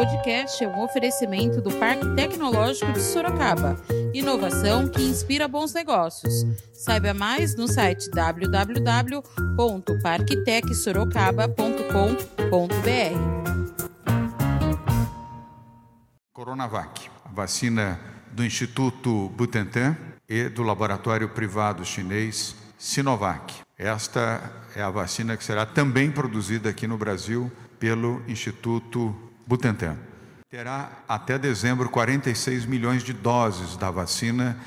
podcast é um oferecimento do Parque Tecnológico de Sorocaba. Inovação que inspira bons negócios. Saiba mais no site www.parktecsorocaba.com.br. Coronavac, a vacina do Instituto Butantan e do laboratório privado chinês Sinovac. Esta é a vacina que será também produzida aqui no Brasil pelo Instituto Butantan. Terá até dezembro 46 milhões de doses da vacina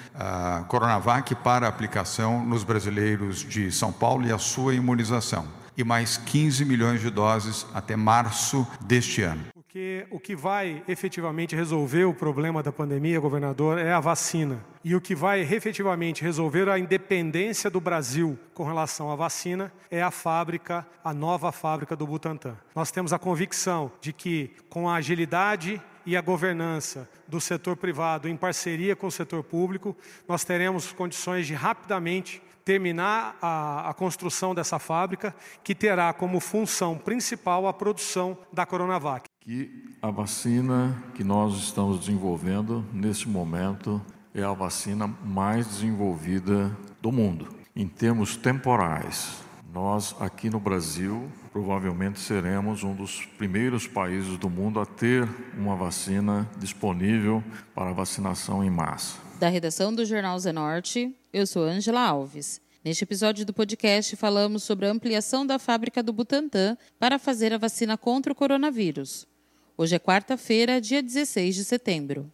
Coronavac para aplicação nos brasileiros de São Paulo e a sua imunização. E mais 15 milhões de doses até março deste ano. Porque o que vai efetivamente resolver o problema da pandemia, governador, é a vacina. E o que vai efetivamente resolver a independência do Brasil com relação à vacina é a fábrica, a nova fábrica do Butantan. Nós temos a convicção de que, com a agilidade e a governança do setor privado em parceria com o setor público, nós teremos condições de rapidamente terminar a, a, construção dessa fábrica, que terá como função principal a produção da Coronavac. Que a vacina que nós estamos desenvolvendo nesse momento é a vacina mais desenvolvida do mundo. Em termos temporais, nós aqui no Brasil provavelmente seremos um dos primeiros países do mundo a ter uma vacina disponível para vacinação em massa. Da redação do Jornal Zenorte, eu sou Angela Alves. Neste episódio do podcast, falamos sobre a ampliação da fábrica do Butantan para fazer a vacina contra o coronavírus. Hoje é quarta-feira, dia 16 de setembro.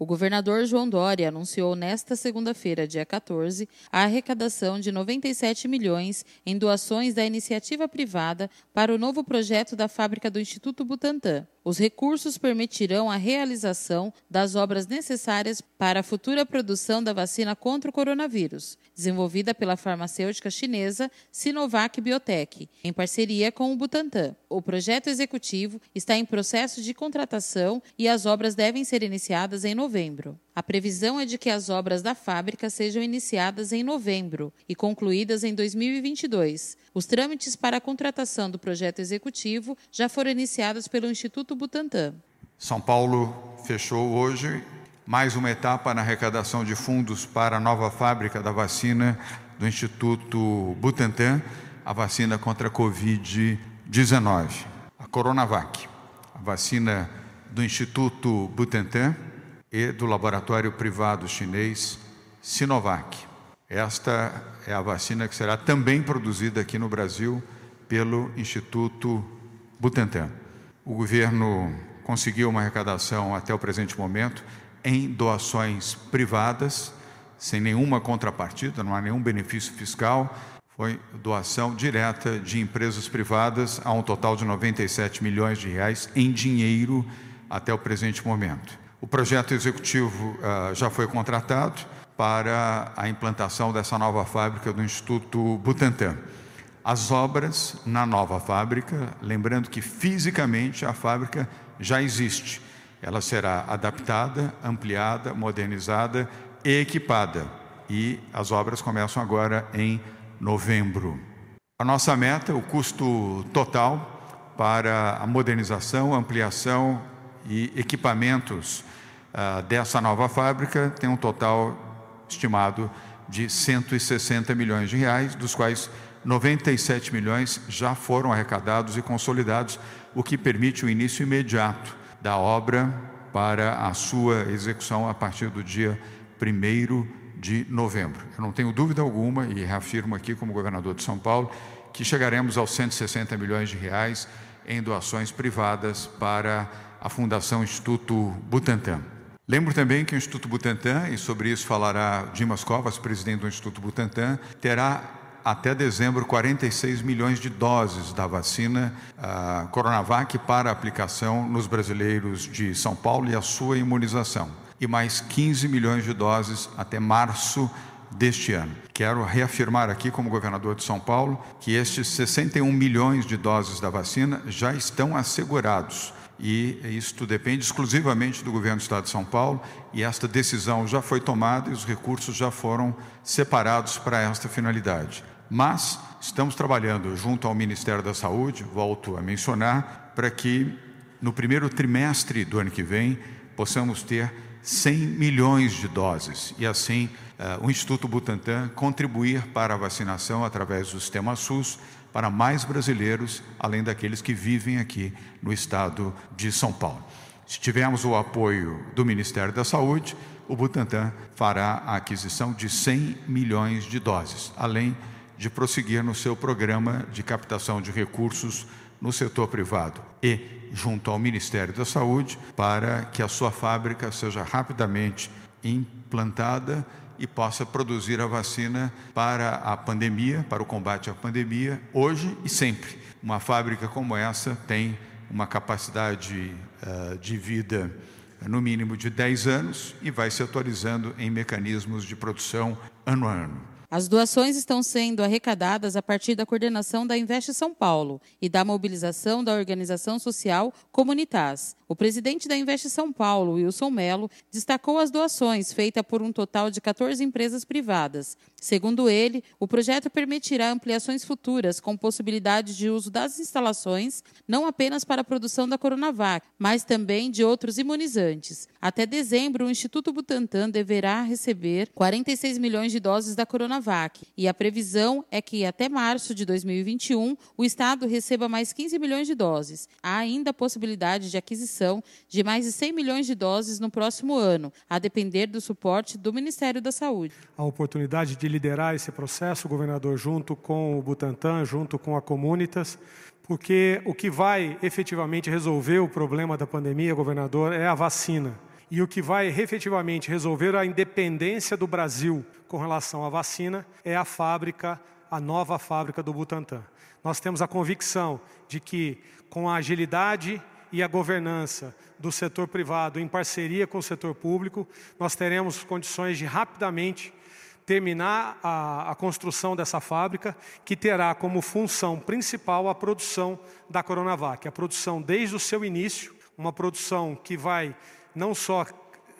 O governador João Dória anunciou nesta segunda-feira, dia 14, a arrecadação de 97 milhões em doações da iniciativa privada para o novo projeto da fábrica do Instituto Butantan. Os recursos permitirão a realização das obras necessárias para a futura produção da vacina contra o coronavírus, desenvolvida pela farmacêutica chinesa Sinovac Biotech, em parceria com o Butantan. O projeto executivo está em processo de contratação e as obras devem ser iniciadas em novembro. A previsão é de que as obras da fábrica sejam iniciadas em novembro e concluídas em 2022. Os trâmites para a contratação do projeto executivo já foram iniciados pelo Instituto Butantan. São Paulo fechou hoje mais uma etapa na arrecadação de fundos para a nova fábrica da vacina do Instituto Butantan, a vacina contra a Covid-19, a Coronavac, a vacina do Instituto Butantan e do laboratório privado chinês Sinovac. Esta é a vacina que será também produzida aqui no Brasil pelo Instituto Butantan. O governo conseguiu uma arrecadação até o presente momento em doações privadas, sem nenhuma contrapartida, não há nenhum benefício fiscal. Foi doação direta de empresas privadas a um total de 97 milhões de reais em dinheiro até o presente momento. O projeto executivo uh, já foi contratado para a implantação dessa nova fábrica do Instituto Butantan. As obras na nova fábrica, lembrando que fisicamente a fábrica já existe, ela será adaptada, ampliada, modernizada e equipada. E as obras começam agora em novembro. A nossa meta, o custo total para a modernização, ampliação e equipamentos uh, dessa nova fábrica tem um total estimado de 160 milhões de reais, dos quais 97 milhões já foram arrecadados e consolidados, o que permite o início imediato da obra para a sua execução a partir do dia 1 de novembro. Eu não tenho dúvida alguma, e reafirmo aqui como governador de São Paulo, que chegaremos aos 160 milhões de reais em doações privadas para a Fundação Instituto Butantan. Lembro também que o Instituto Butantan, e sobre isso falará Dimas Covas, presidente do Instituto Butantan, terá até dezembro 46 milhões de doses da vacina Coronavac para aplicação nos brasileiros de São Paulo e a sua imunização. E mais 15 milhões de doses até março deste ano. Quero reafirmar aqui, como governador de São Paulo, que estes 61 milhões de doses da vacina já estão assegurados e isto depende exclusivamente do governo do Estado de São Paulo e esta decisão já foi tomada e os recursos já foram separados para esta finalidade. Mas estamos trabalhando junto ao Ministério da Saúde, volto a mencionar, para que no primeiro trimestre do ano que vem, possamos ter 100 milhões de doses e assim uh, o Instituto Butantan contribuir para a vacinação através do sistema SUS para mais brasileiros, além daqueles que vivem aqui no estado de São Paulo. Se tivermos o apoio do Ministério da Saúde, o Butantan fará a aquisição de 100 milhões de doses, além de prosseguir no seu programa de captação de recursos no setor privado e junto ao Ministério da Saúde para que a sua fábrica seja rapidamente implantada e possa produzir a vacina para a pandemia, para o combate à pandemia, hoje e sempre. Uma fábrica como essa tem uma capacidade uh, de vida no mínimo de 10 anos e vai se atualizando em mecanismos de produção ano a ano. As doações estão sendo arrecadadas a partir da coordenação da Investe São Paulo e da mobilização da organização social Comunitas. O presidente da Investe São Paulo, Wilson Melo, destacou as doações feitas por um total de 14 empresas privadas. Segundo ele, o projeto permitirá ampliações futuras com possibilidade de uso das instalações, não apenas para a produção da Coronavac, mas também de outros imunizantes. Até dezembro, o Instituto Butantan deverá receber 46 milhões de doses da Coronavac e a previsão é que até março de 2021 o Estado receba mais 15 milhões de doses. Há ainda a possibilidade de aquisição aquisição de mais de 100 milhões de doses no próximo ano, a depender do suporte do Ministério da Saúde. A oportunidade de liderar esse processo, governador, junto com o Butantan, junto com a Comunitas, porque o que vai efetivamente resolver o problema da pandemia, governador, é a vacina. E o que vai efetivamente resolver a independência do Brasil com relação à vacina é a fábrica, a nova fábrica do Butantan. Nós temos a convicção de que, com a agilidade e a governança do setor privado em parceria com o setor público, nós teremos condições de rapidamente terminar a, a, construção dessa fábrica, que terá como função principal a produção da Coronavac. A produção desde o seu início, uma produção que vai não só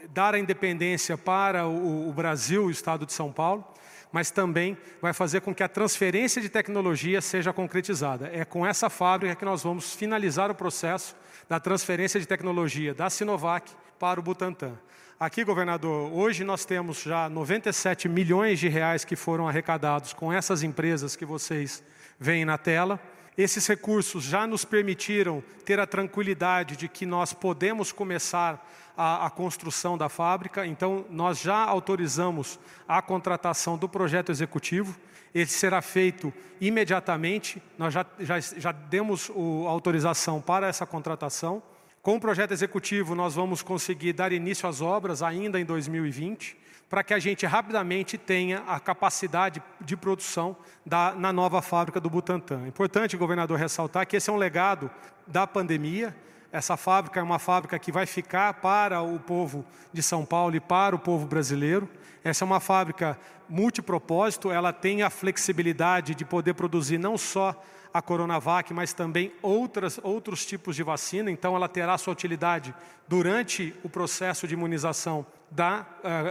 dar a independência para o, o Brasil, o Estado de São Paulo, mas também vai fazer com que a transferência de tecnologia seja concretizada. É com essa fábrica que nós vamos finalizar o processo da transferência de tecnologia da Sinovac para o Butantan. Aqui, governador, hoje nós temos já 97 milhões de reais que foram arrecadados com essas empresas que vocês veem na tela. Esses recursos já nos permitiram ter a tranquilidade de que nós podemos começar a, a, construção da fábrica, então nós já autorizamos a contratação do projeto executivo. Ele será feito imediatamente, nós já, já, já demos a autorização para essa contratação. Com o projeto executivo, nós vamos conseguir dar início às obras ainda em 2020 para que a gente rapidamente tenha a capacidade de produção da, na nova fábrica do Butantan. Importante, governador, ressaltar que esse é um legado da pandemia. Essa fábrica é uma fábrica que vai ficar para o povo de São Paulo e para o povo brasileiro. Essa é uma fábrica multipropósito, ela tem a flexibilidade de poder produzir não só a Coronavac, mas também outras, outros tipos de vacina, então ela terá sua utilidade durante o processo de imunização da,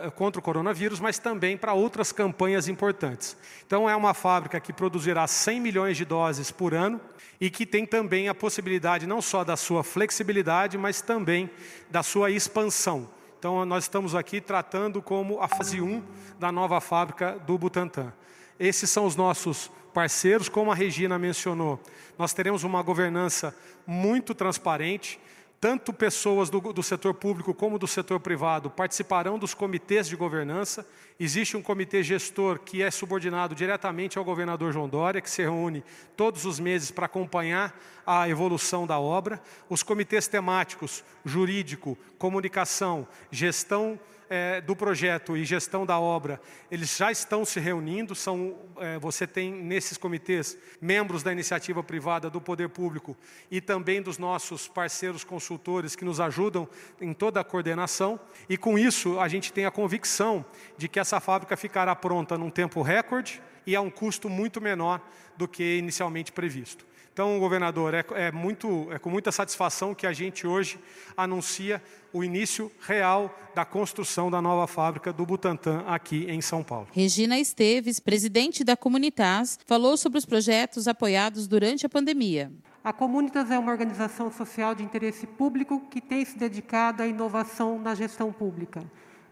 uh, contra o coronavírus, mas também para outras campanhas importantes. Então é uma fábrica que produzirá 100 milhões de doses por ano e que tem também a possibilidade não só da sua flexibilidade, mas também da sua expansão. Então nós estamos aqui tratando como a fase 1 da nova fábrica do Butantan. Esses são os nossos parceiros, como a Regina mencionou. Nós teremos uma governança muito transparente, tanto pessoas do, do, setor público como do setor privado participarão dos comitês de governança. Existe um comitê gestor que é subordinado diretamente ao governador João Dória, que se reúne todos os meses para acompanhar a evolução da obra. Os comitês temáticos, jurídico, comunicação, gestão é, do projeto e gestão da obra, eles já estão se reunindo. São, é, você tem nesses comitês membros da iniciativa privada, do poder público e também dos nossos parceiros consultores que nos ajudam em toda a coordenação. E com isso, a gente tem a convicção de que essa fábrica ficará pronta num tempo recorde e a um custo muito menor do que inicialmente previsto. Então, governador, é, é, muito, é com muita satisfação que a gente hoje anuncia o início real da construção da nova fábrica do Butantan aqui em São Paulo. Regina Esteves, presidente da Comunitas, falou sobre os projetos apoiados durante a pandemia. A Comunitas é uma organização social de interesse público que tem se dedicado à inovação na gestão pública.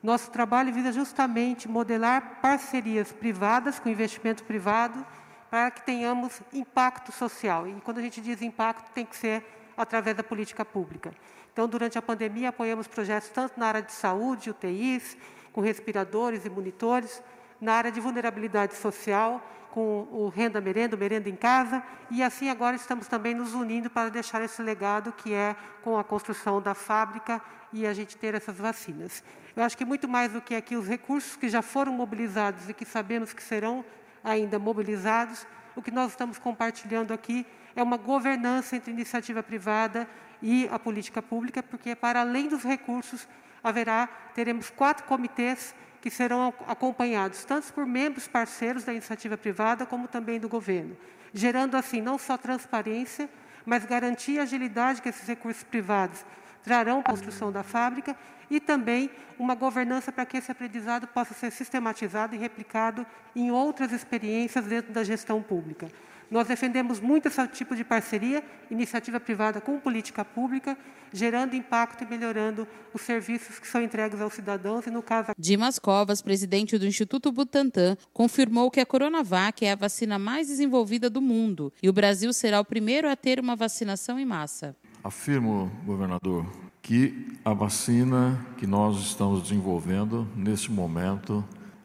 Nosso trabalho visa justamente modelar parcerias privadas com investimento privado para que tenhamos impacto social. E quando a gente diz impacto, tem que ser através da política pública. Então, durante a pandemia, apoiamos projetos tanto na área de saúde, UTIs, com respiradores e monitores, na área de vulnerabilidade social, com o Renda Merenda, o Merenda em Casa, e assim agora estamos também nos unindo para deixar esse legado que é com a construção da fábrica e a gente ter essas vacinas. Eu acho que muito mais do que aqui os recursos que já foram mobilizados e que sabemos que serão ainda mobilizados, o que nós estamos compartilhando aqui é uma governança entre iniciativa privada e a política pública, porque para além dos recursos haverá, teremos quatro comitês que serão acompanhados tanto por membros parceiros da iniciativa privada como também do governo, gerando assim não só transparência, mas garantir a agilidade que esses recursos privados trarão construção da fábrica e também uma governança para que esse aprendizado possa ser sistematizado e replicado em outras experiências dentro da gestão pública. Nós defendemos muito esse tipo de parceria, iniciativa privada com política pública, gerando impacto e melhorando os serviços que são entregues aos cidadãos e, no caso... Dimas Covas, presidente do Instituto Butantan, confirmou que a Coronavac é a vacina mais desenvolvida do mundo e o Brasil será o primeiro a ter uma vacinação em massa. Afirmo, governador, que a vacina que nós estamos desenvolvendo nesse momento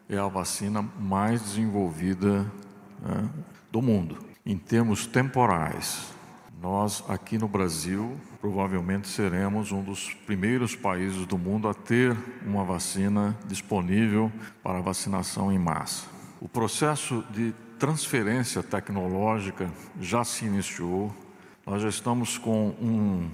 é a vacina mais desenvolvida né, do mundo. Em termos temporais, nós aqui no Brasil provavelmente seremos um dos primeiros países do mundo a ter uma vacina disponível para vacinação em massa. O processo de transferência tecnológica já se iniciou. Nós já estamos com um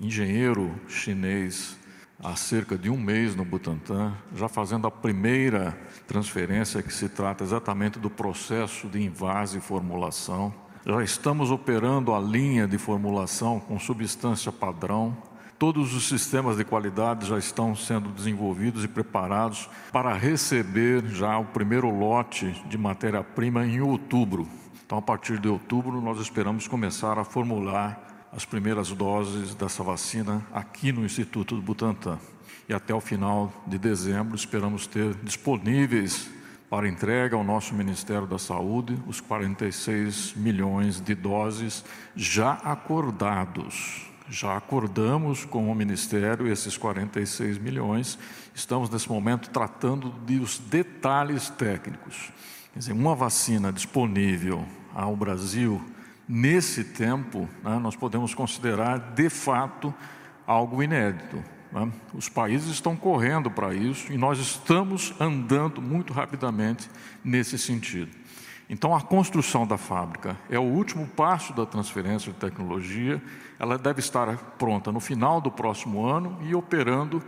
engenheiro chinês há cerca de um mês no Butantan, já fazendo a primeira transferência que se trata exatamente do processo de invase e formulação. Já estamos operando a linha de formulação com substância padrão. Todos os sistemas de qualidade já estão sendo desenvolvidos e preparados para receber já o primeiro lote de matéria-prima em outubro. Então, a partir de outubro, nós esperamos começar a formular as primeiras doses dessa vacina aqui no Instituto do Butantan. E até o final de dezembro esperamos ter disponíveis para entrega ao nosso Ministério da Saúde os 46 milhões de doses já acordados. Já acordamos com o Ministério esses 46 milhões. Estamos nesse momento tratando dos detalhes técnicos. Quer dizer, uma vacina disponível ao Brasil nesse tempo, né, nós podemos considerar de fato algo inédito. Né? Os países estão correndo para isso e nós estamos andando muito rapidamente nesse sentido. Então, a construção da fábrica é o último passo da transferência de tecnologia. Ela deve estar pronta no final do próximo ano e operando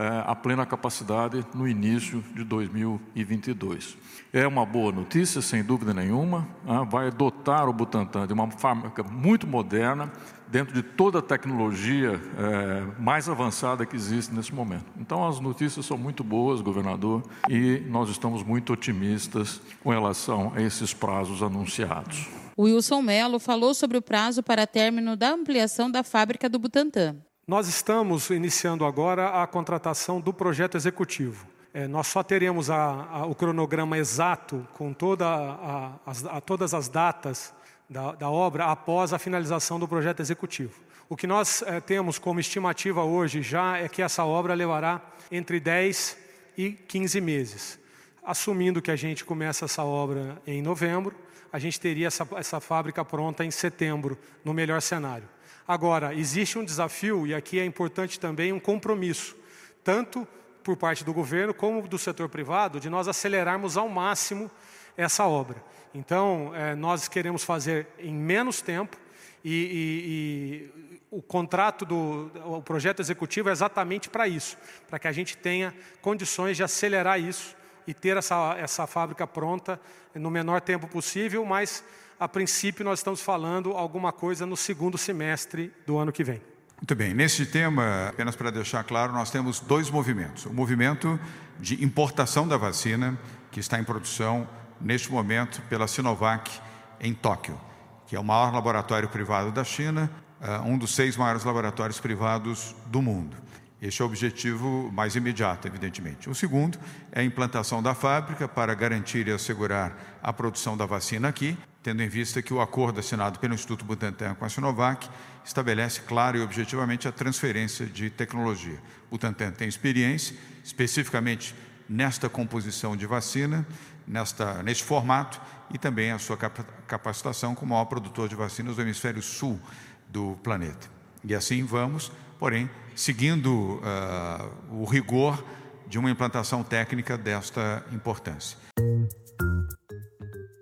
é, a plena capacidade no início de 2022. É uma boa notícia, sem dúvida nenhuma, né? vai dotar o Butantan de uma fábrica muito moderna, dentro de toda a tecnologia é, mais avançada que existe nesse momento. Então, as notícias são muito boas, governador, e nós estamos muito otimistas com relação a esses prazos anunciados. Wilson Melo falou sobre o prazo para término da ampliação da fábrica do Butantan. Nós estamos iniciando agora a contratação do projeto executivo. É, nós só teremos a, a, o cronograma exato com toda a, as, todas as datas da, da, obra após a finalização do projeto executivo. O que nós é, temos como estimativa hoje já é que essa obra levará entre 10 e 15 meses. Assumindo que a gente começa essa obra em novembro, a gente teria essa, essa fábrica pronta em setembro, no melhor cenário. Agora, existe um desafio, e aqui é importante também um compromisso, tanto por parte do governo como do setor privado, de nós acelerarmos ao máximo essa obra. Então, é, nós queremos fazer em menos tempo, e, e, e o contrato do o projeto executivo é exatamente para isso, para que a gente tenha condições de acelerar isso e ter essa, essa fábrica pronta no menor tempo possível, mas a princípio nós estamos falando alguma coisa no segundo semestre do ano que vem. Muito bem, nesse tema, apenas para deixar claro, nós temos dois movimentos. O movimento de importação da vacina, que está em produção neste momento pela Sinovac em Tóquio, que é o maior laboratório privado da China, uh, um dos seis maiores laboratórios privados do mundo. Este é o objetivo mais imediato, evidentemente. O segundo é a implantação da fábrica para garantir e assegurar a produção da vacina aqui, tendo em vista que o acordo assinado pelo Instituto Butantan com a Sinovac estabelece claro e objetivamente a transferência de tecnologia. Butantan tem experiência, especificamente nesta composição de vacina, nesta, neste formato, e também a sua capacitação como maior produtor de vacinas do hemisfério sul do planeta. E assim vamos, porém, seguindo uh, o rigor de uma implantação técnica desta importância.